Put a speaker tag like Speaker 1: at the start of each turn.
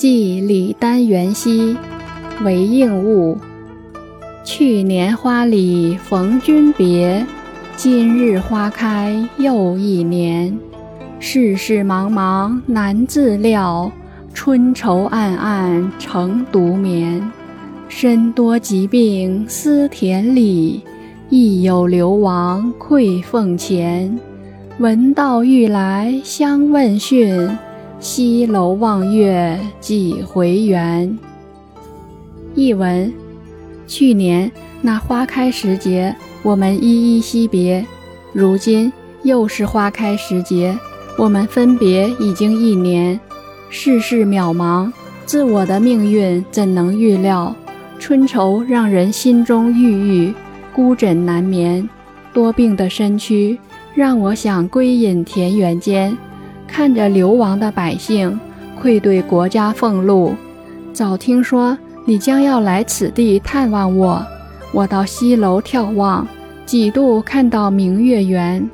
Speaker 1: 寄李丹元兮，为应物。去年花里逢君别，今日花开又一年。世事茫茫难自料，春愁暗暗成独眠。身多疾病思田里，亦有流亡愧凤前。闻道欲来相问讯，西楼望月几回圆。译文：去年那花开时节，我们依依惜别；如今又是花开时节，我们分别已经一年。世事渺茫，自我的命运怎能预料？春愁让人心中郁郁，孤枕难眠。多病的身躯。让我想归隐田园间，看着流亡的百姓，愧对国家俸禄。早听说你将要来此地探望我，我到西楼眺望，几度看到明月圆。